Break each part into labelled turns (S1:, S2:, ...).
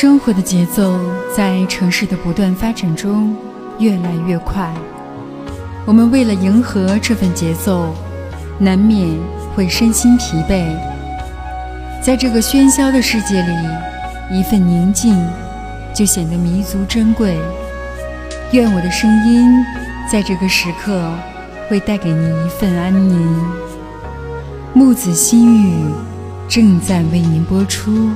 S1: 生活的节奏在城市的不断发展中越来越快，我们为了迎合这份节奏，难免会身心疲惫。在这个喧嚣的世界里，一份宁静就显得弥足珍贵。愿我的声音在这个时刻会带给你一份安宁。木子心语正在为您播出。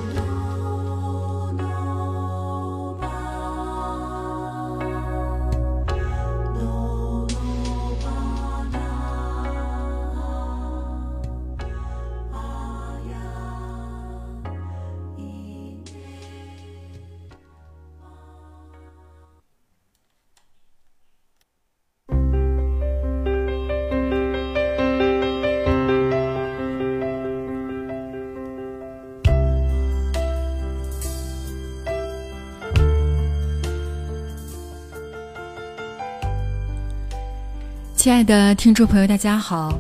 S1: 亲爱的听众朋友，大家好，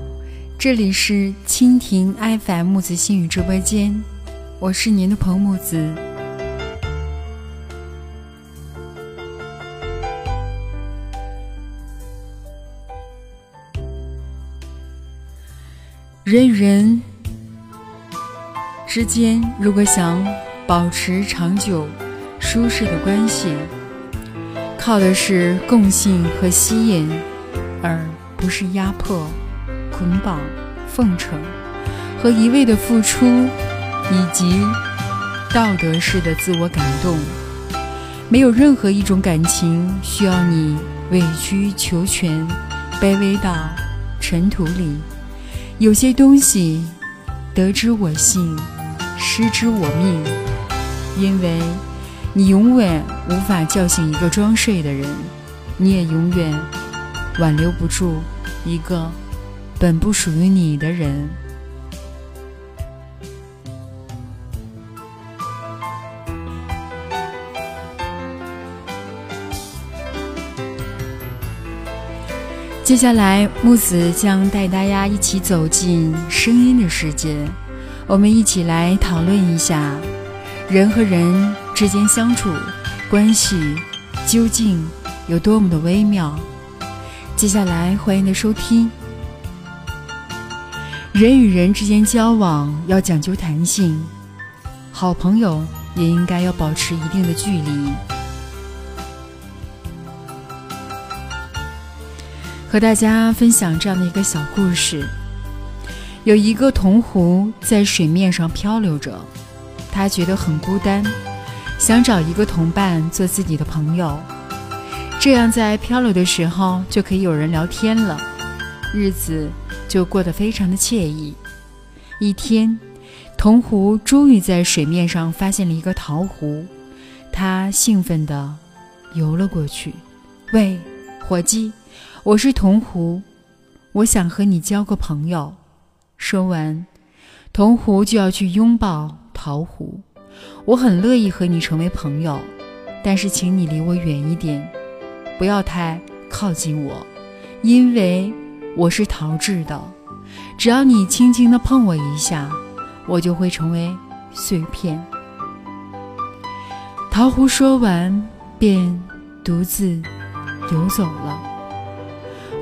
S1: 这里是蜻蜓 FM 木子心语直播间，我是您的朋友木子。人与人之间，如果想保持长久、舒适的关系，靠的是共性和吸引，而。不是压迫、捆绑、奉承和一味的付出，以及道德式的自我感动。没有任何一种感情需要你委曲求全、卑微到尘土里。有些东西得之我幸，失之我命，因为你永远无法叫醒一个装睡的人，你也永远挽留不住。一个本不属于你的人。接下来，木子将带大家一起走进声音的世界，我们一起来讨论一下人和人之间相处关系究竟有多么的微妙。接下来，欢迎的收听。人与人之间交往要讲究弹性，好朋友也应该要保持一定的距离。和大家分享这样的一个小故事：有一个铜壶在水面上漂流着，他觉得很孤单，想找一个同伴做自己的朋友。这样，在漂流的时候就可以有人聊天了，日子就过得非常的惬意。一天，铜壶终于在水面上发现了一个陶壶，他兴奋地游了过去。“喂，伙计，我是铜壶，我想和你交个朋友。”说完，铜壶就要去拥抱陶壶。“我很乐意和你成为朋友，但是请你离我远一点。”不要太靠近我，因为我是陶制的。只要你轻轻的碰我一下，我就会成为碎片。陶壶说完，便独自游走了。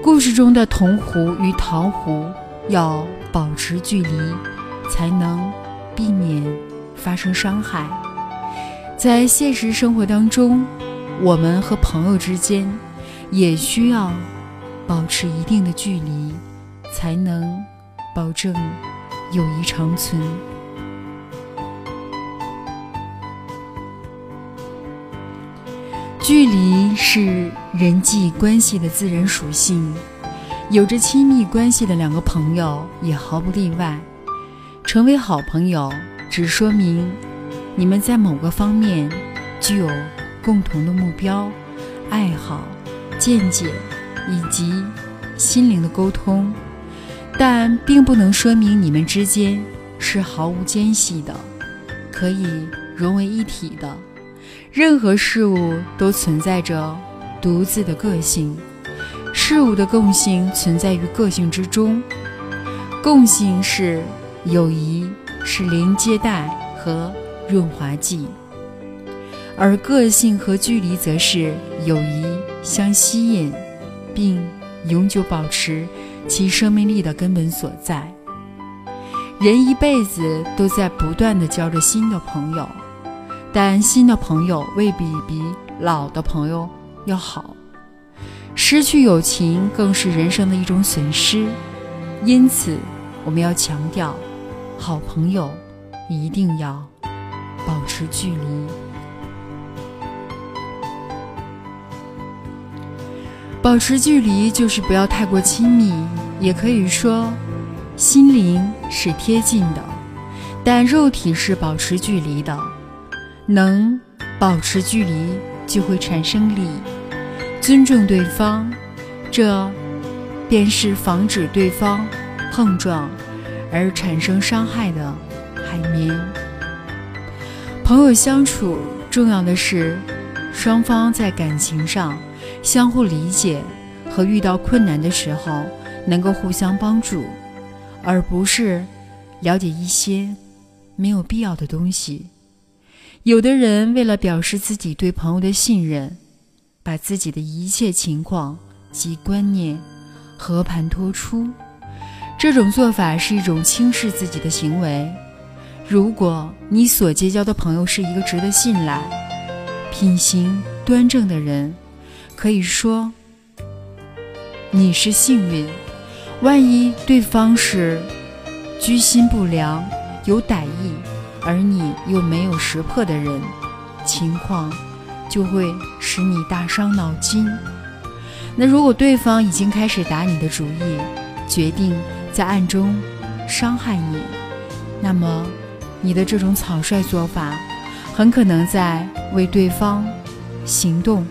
S1: 故事中的铜壶与陶壶要保持距离，才能避免发生伤害。在现实生活当中。我们和朋友之间也需要保持一定的距离，才能保证友谊长存。距离是人际关系的自然属性，有着亲密关系的两个朋友也毫不例外。成为好朋友，只说明你们在某个方面具有。共同的目标、爱好、见解以及心灵的沟通，但并不能说明你们之间是毫无间隙的，可以融为一体的。任何事物都存在着独自的个性，事物的共性存在于个性之中。共性是友谊，是连接带和润滑剂。而个性和距离则是友谊相吸引，并永久保持其生命力的根本所在。人一辈子都在不断的交着新的朋友，但新的朋友未必比老的朋友要好。失去友情更是人生的一种损失，因此我们要强调，好朋友一定要保持距离。保持距离就是不要太过亲密，也可以说，心灵是贴近的，但肉体是保持距离的。能保持距离，就会产生理，尊重对方，这便是防止对方碰撞而产生伤害的海绵。朋友相处重要的是，双方在感情上。相互理解和遇到困难的时候能够互相帮助，而不是了解一些没有必要的东西。有的人为了表示自己对朋友的信任，把自己的一切情况及观念和盘托出，这种做法是一种轻视自己的行为。如果你所结交的朋友是一个值得信赖、品行端正的人，可以说，你是幸运。万一对方是居心不良、有歹意，而你又没有识破的人，情况就会使你大伤脑筋。那如果对方已经开始打你的主意，决定在暗中伤害你，那么你的这种草率做法，很可能在为对方行动。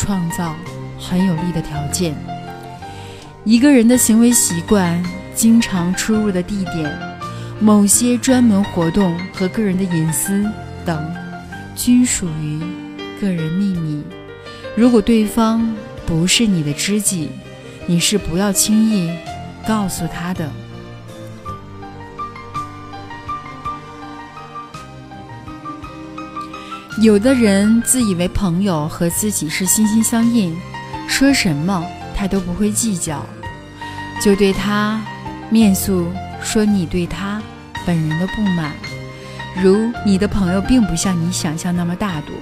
S1: 创造很有利的条件。一个人的行为习惯、经常出入的地点、某些专门活动和个人的隐私等，均属于个人秘密。如果对方不是你的知己，你是不要轻易告诉他的。有的人自以为朋友和自己是心心相印，说什么他都不会计较，就对他面诉说你对他本人的不满。如你的朋友并不像你想象那么大度，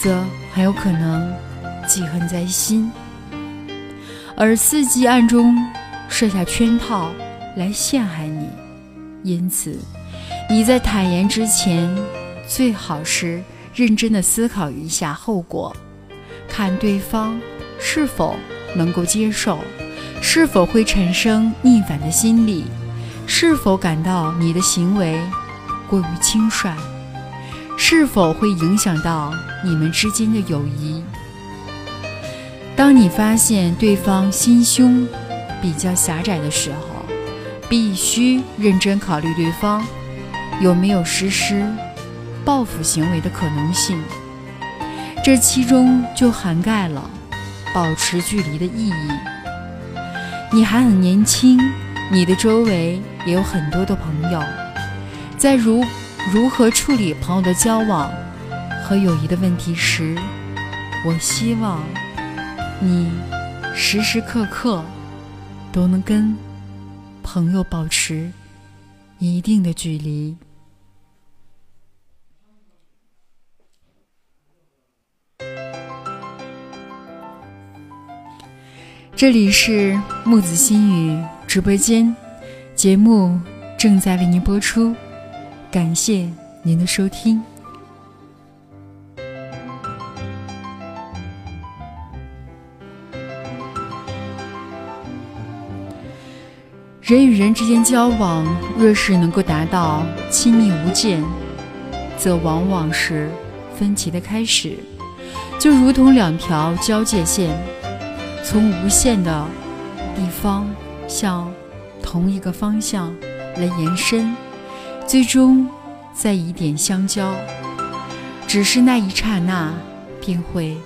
S1: 则很有可能记恨在心，而伺机暗中设下圈套来陷害你。因此，你在坦言之前，最好是。认真的思考一下后果，看对方是否能够接受，是否会产生逆反的心理，是否感到你的行为过于轻率，是否会影响到你们之间的友谊。当你发现对方心胸比较狭窄的时候，必须认真考虑对方有没有实施。报复行为的可能性，这其中就涵盖了保持距离的意义。你还很年轻，你的周围也有很多的朋友，在如如何处理朋友的交往和友谊的问题时，我希望你时时刻刻都能跟朋友保持一定的距离。这里是木子心语直播间，节目正在为您播出，感谢您的收听。人与人之间交往，若是能够达到亲密无间，则往往是分歧的开始，就如同两条交界线。从无限的地方向同一个方向来延伸，最终在一点相交。只是那一刹那，便会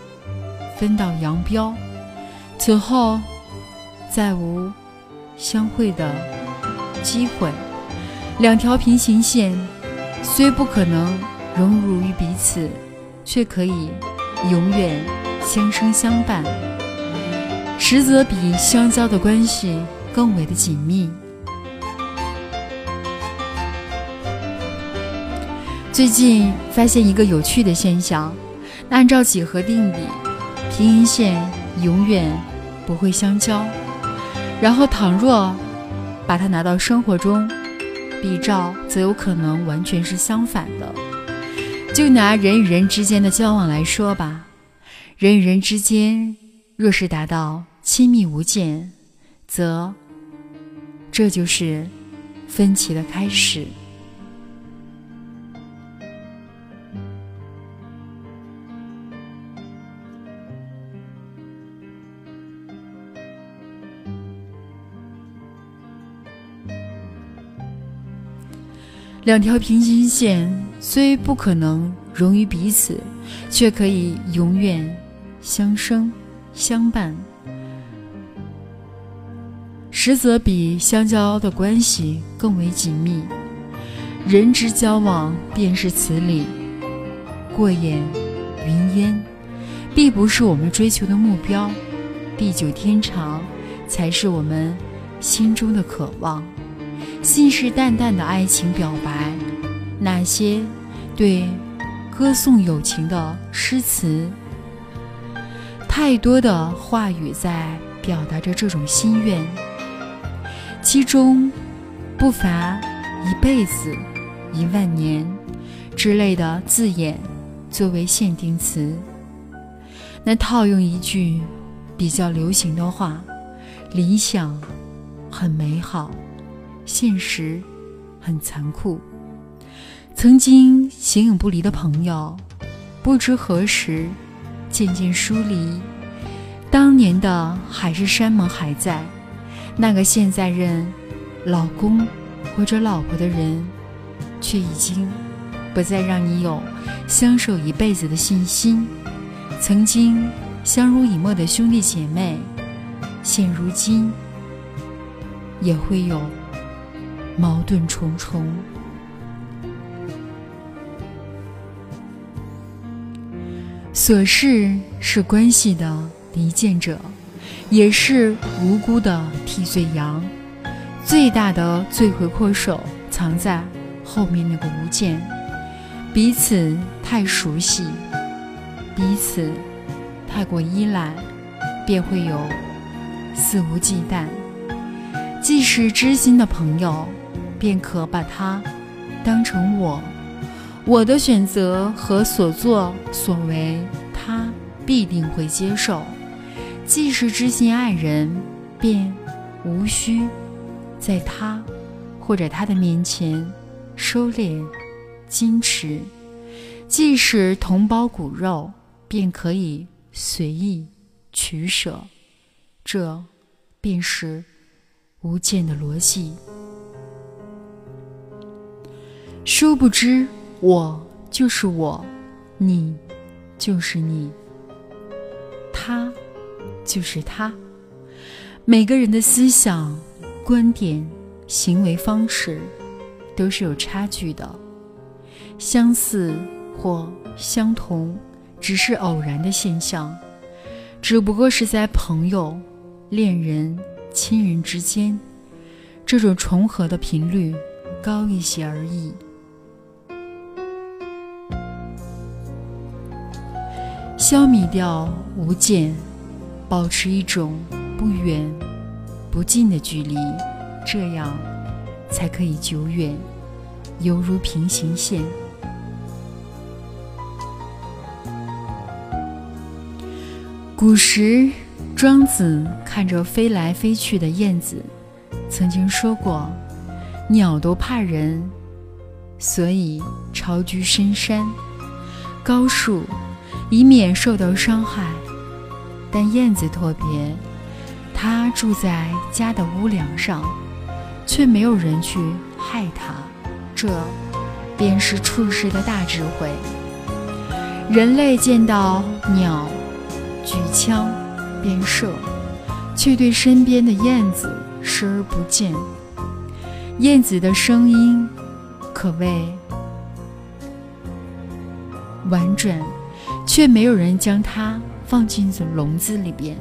S1: 分道扬镳，此后再无相会的机会。两条平行线虽不可能融入于彼此，却可以永远相生相伴，实则比相交的关系更为的紧密。最近发现一个有趣的现象：按照几何定理，平行线永远不会相交。然后，倘若把它拿到生活中比照，则有可能完全是相反的。就拿人与人之间的交往来说吧，人与人之间若是达到亲密无间，则这就是分歧的开始。两条平行线虽不可能融于彼此，却可以永远相生相伴，实则比相交的关系更为紧密。人之交往便是此理，过眼云烟，必不是我们追求的目标，地久天长才是我们心中的渴望。信誓旦旦的爱情表白，那些对歌颂友情的诗词，太多的话语在表达着这种心愿，其中不乏一辈子、一万年之类的字眼作为限定词。那套用一句比较流行的话：“理想很美好。”现实很残酷。曾经形影不离的朋友，不知何时渐渐疏离。当年的海誓山盟还在，那个现在认老公或者老婆的人，却已经不再让你有相守一辈子的信心。曾经相濡以沫的兄弟姐妹，现如今也会有。矛盾重重，琐事是关系的离间者，也是无辜的替罪羊。最大的罪魁祸首藏在后面那个无间，彼此太熟悉，彼此太过依赖，便会有肆无忌惮。既是知心的朋友。便可把他当成我，我的选择和所作所为，他必定会接受。既是知心爱人，便无需在他或者他的面前收敛矜持。既是同胞骨肉，便可以随意取舍。这便是无间的逻辑。殊不知，我就是我，你就是你，他就是他。每个人的思想、观点、行为方式都是有差距的，相似或相同只是偶然的现象，只不过是在朋友、恋人、亲人之间，这种重合的频率高一些而已。消弭掉无间，保持一种不远不近的距离，这样才可以久远，犹如平行线。古时，庄子看着飞来飞去的燕子，曾经说过：“鸟都怕人，所以巢居深山、高树。”以免受到伤害，但燕子特别，它住在家的屋梁上，却没有人去害它。这便是处世的大智慧。人类见到鸟，举枪便射，却对身边的燕子视而不见。燕子的声音可谓婉转。却没有人将它放进笼子里边，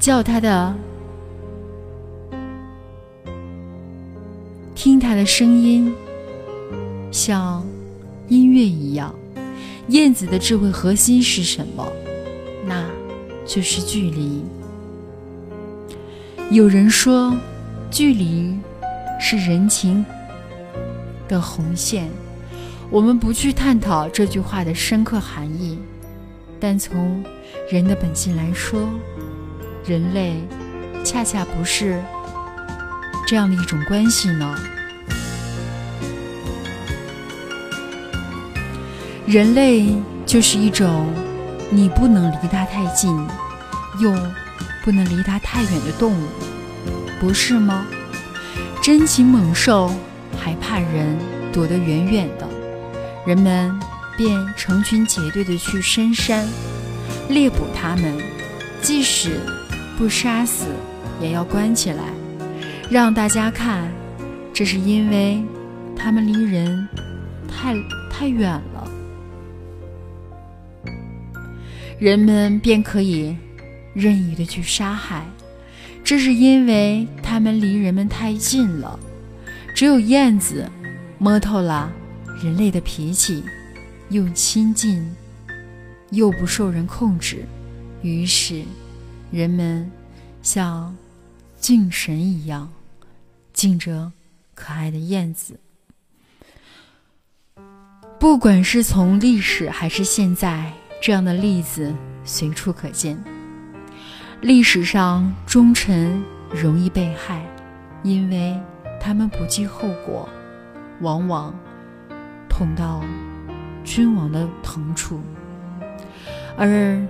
S1: 叫它的听它的声音，像音乐一样。燕子的智慧核心是什么？那就是距离。有人说，距离是人情的红线。我们不去探讨这句话的深刻含义，但从人的本性来说，人类恰恰不是这样的一种关系呢。人类就是一种你不能离它太近，又不能离它太远的动物，不是吗？珍禽猛兽还怕人躲得远远的，人们便成群结队的去深山猎捕它们，即使不杀死，也要关起来，让大家看。这是因为它们离人太太远了。人们便可以任意的去杀害，这是因为他们离人们太近了。只有燕子摸透了人类的脾气，又亲近又不受人控制，于是人们像敬神一样敬着可爱的燕子。不管是从历史还是现在。这样的例子随处可见。历史上忠臣容易被害，因为他们不计后果，往往捅到君王的疼处；而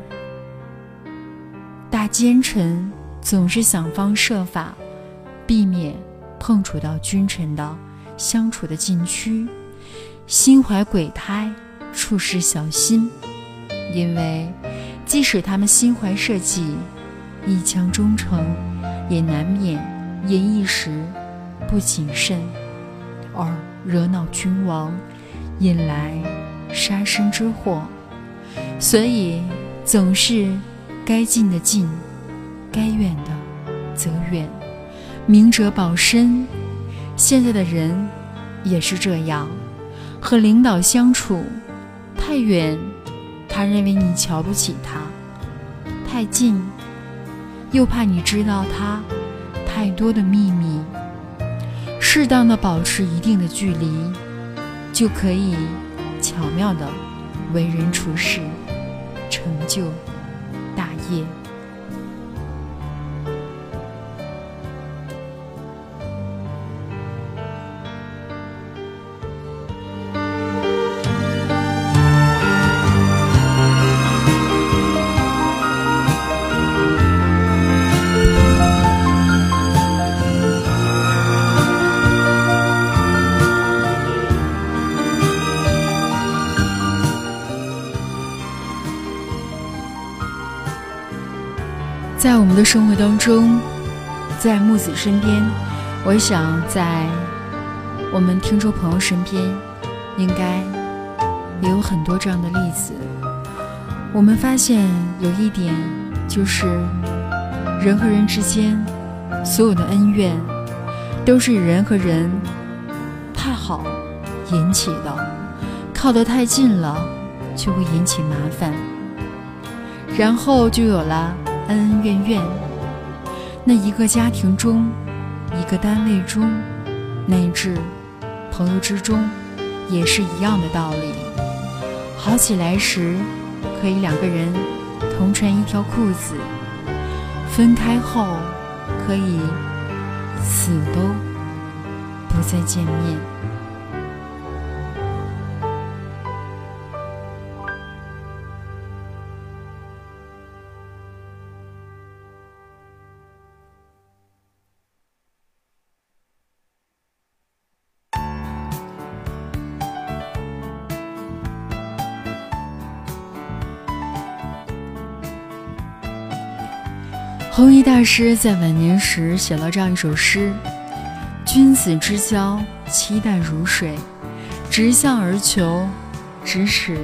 S1: 大奸臣总是想方设法避免碰触到君臣的相处的禁区，心怀鬼胎，处事小心。因为，即使他们心怀社稷，一腔忠诚，也难免因一时不谨慎而惹恼君王，引来杀身之祸。所以，总是该近的近，该远的则远，明哲保身。现在的人也是这样，和领导相处太远。他认为你瞧不起他，太近，又怕你知道他太多的秘密。适当的保持一定的距离，就可以巧妙的为人处事，成就大业。在我们的生活当中，在木子身边，我想在我们听众朋友身边，应该也有很多这样的例子。我们发现有一点，就是人和人之间所有的恩怨，都是人和人太好引起的，靠得太近了，就会引起麻烦，然后就有了。恩恩怨怨，那一个家庭中，一个单位中，乃至朋友之中，也是一样的道理。好起来时，可以两个人同穿一条裤子；分开后，可以死都不再见面。弘一大师在晚年时写了这样一首诗：“君子之交，期待如水，直向而求，咫尺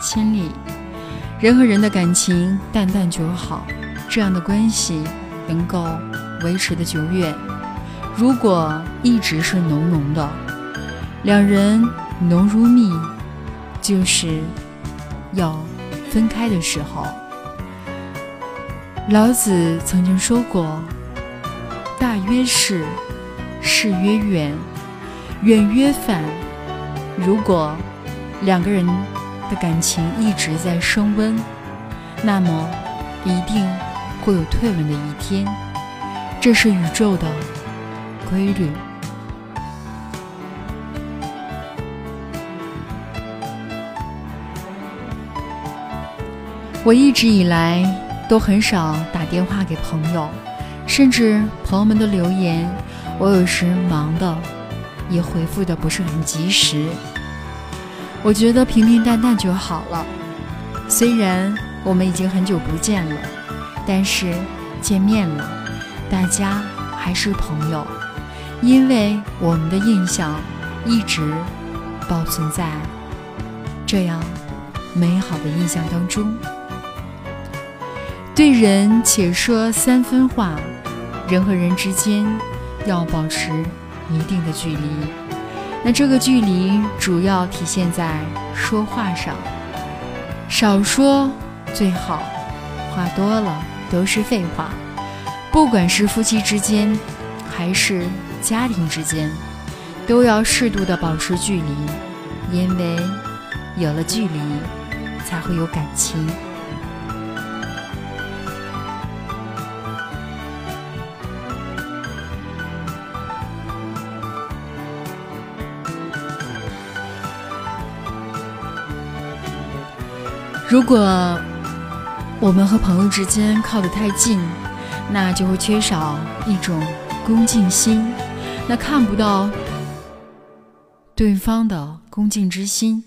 S1: 千里。人和人的感情淡淡就好，这样的关系能够维持的久远。如果一直是浓浓的，两人浓如蜜，就是要分开的时候。老子曾经说过：“大曰是，是曰远，远曰反。”如果两个人的感情一直在升温，那么一定会有退温的一天，这是宇宙的规律。我一直以来都很少打电话给朋友，甚至朋友们的留言，我有时忙的也回复的不是很及时。我觉得平平淡淡就好了。虽然我们已经很久不见了，但是见面了，大家还是朋友，因为我们的印象一直保存在这样美好的印象当中。对人且说三分话，人和人之间要保持一定的距离。那这个距离主要体现在说话上，少说最好，话多了都是废话。不管是夫妻之间，还是家庭之间，都要适度的保持距离，因为有了距离，才会有感情。如果我们和朋友之间靠得太近，那就会缺少一种恭敬心，那看不到对方的恭敬之心。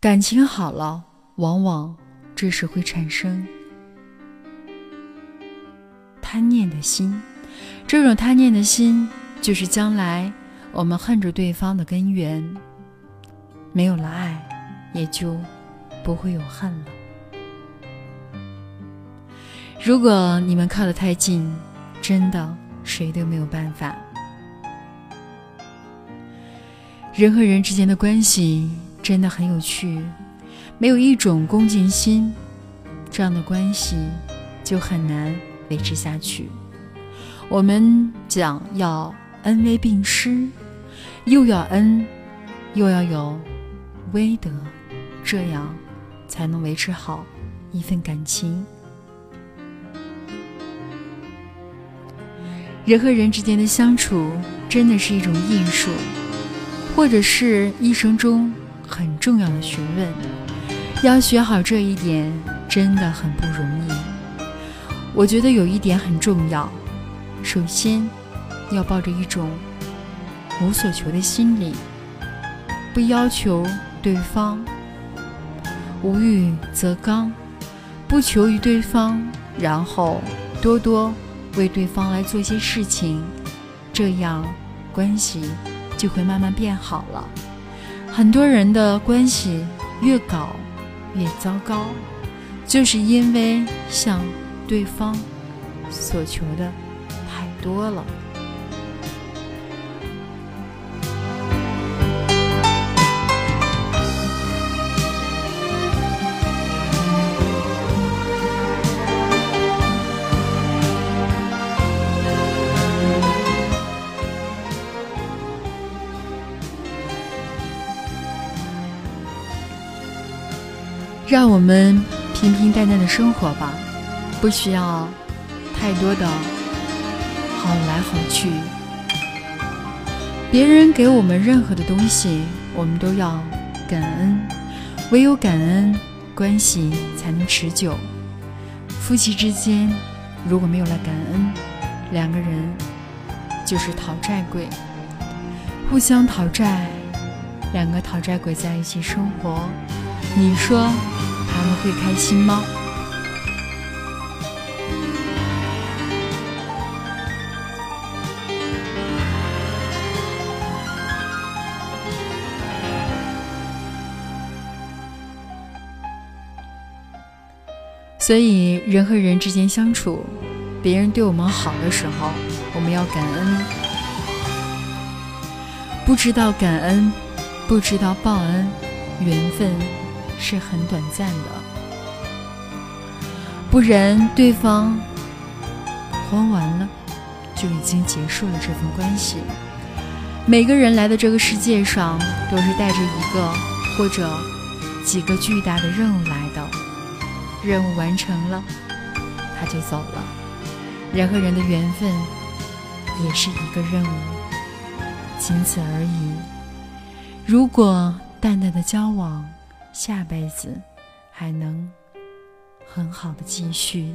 S1: 感情好了，往往这时会产生贪念的心，这种贪念的心就是将来我们恨着对方的根源。没有了爱，也就。不会有恨了。如果你们靠得太近，真的谁都没有办法。人和人之间的关系真的很有趣，没有一种恭敬心，这样的关系就很难维持下去。我们讲要恩威并施，又要恩，又要有威德，这样。才能维持好一份感情。人和人之间的相处真的是一种艺术，或者是一生中很重要的学问。要学好这一点真的很不容易。我觉得有一点很重要，首先要抱着一种无所求的心理，不要求对方。无欲则刚，不求于对方，然后多多为对方来做些事情，这样关系就会慢慢变好了。很多人的关系越搞越糟糕，就是因为向对方所求的太多了。让我们平平淡淡的生活吧，不需要太多的好来好去。别人给我们任何的东西，我们都要感恩，唯有感恩，关系才能持久。夫妻之间如果没有了感恩，两个人就是讨债鬼，互相讨债，两个讨债鬼在一起生活，你说？他们会开心吗？所以人和人之间相处，别人对我们好的时候，我们要感恩。不知道感恩，不知道报恩，缘分是很短暂的。不然，对方还完了，就已经结束了这份关系。每个人来到这个世界上，都是带着一个或者几个巨大的任务来的。任务完成了，他就走了。人和人的缘分也是一个任务，仅此而已。如果淡淡的交往，下辈子还能很好的继续。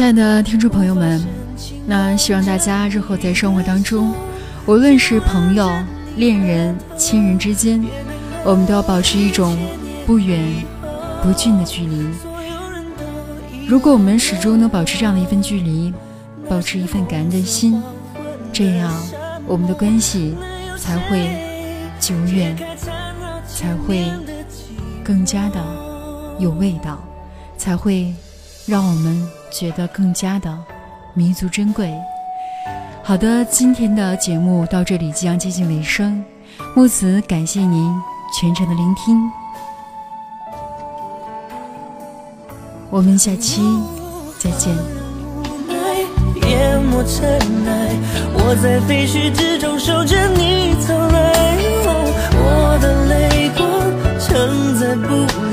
S1: 亲爱的听众朋友们，那希望大家日后在生活当中，无论是朋友、恋人、亲人之间，我们都要保持一种不远不近的距离。如果我们始终能保持这样的一份距离，保持一份感恩的心，这样我们的关系才会久远，才会更加的有味道，才会让我们觉得更加的弥足珍贵。好的，今天的节目到这里即将接近尾声，木子感谢您全程的聆听，我们下期再见。
S2: 我在废墟之中守着你走来，我的泪光承载不。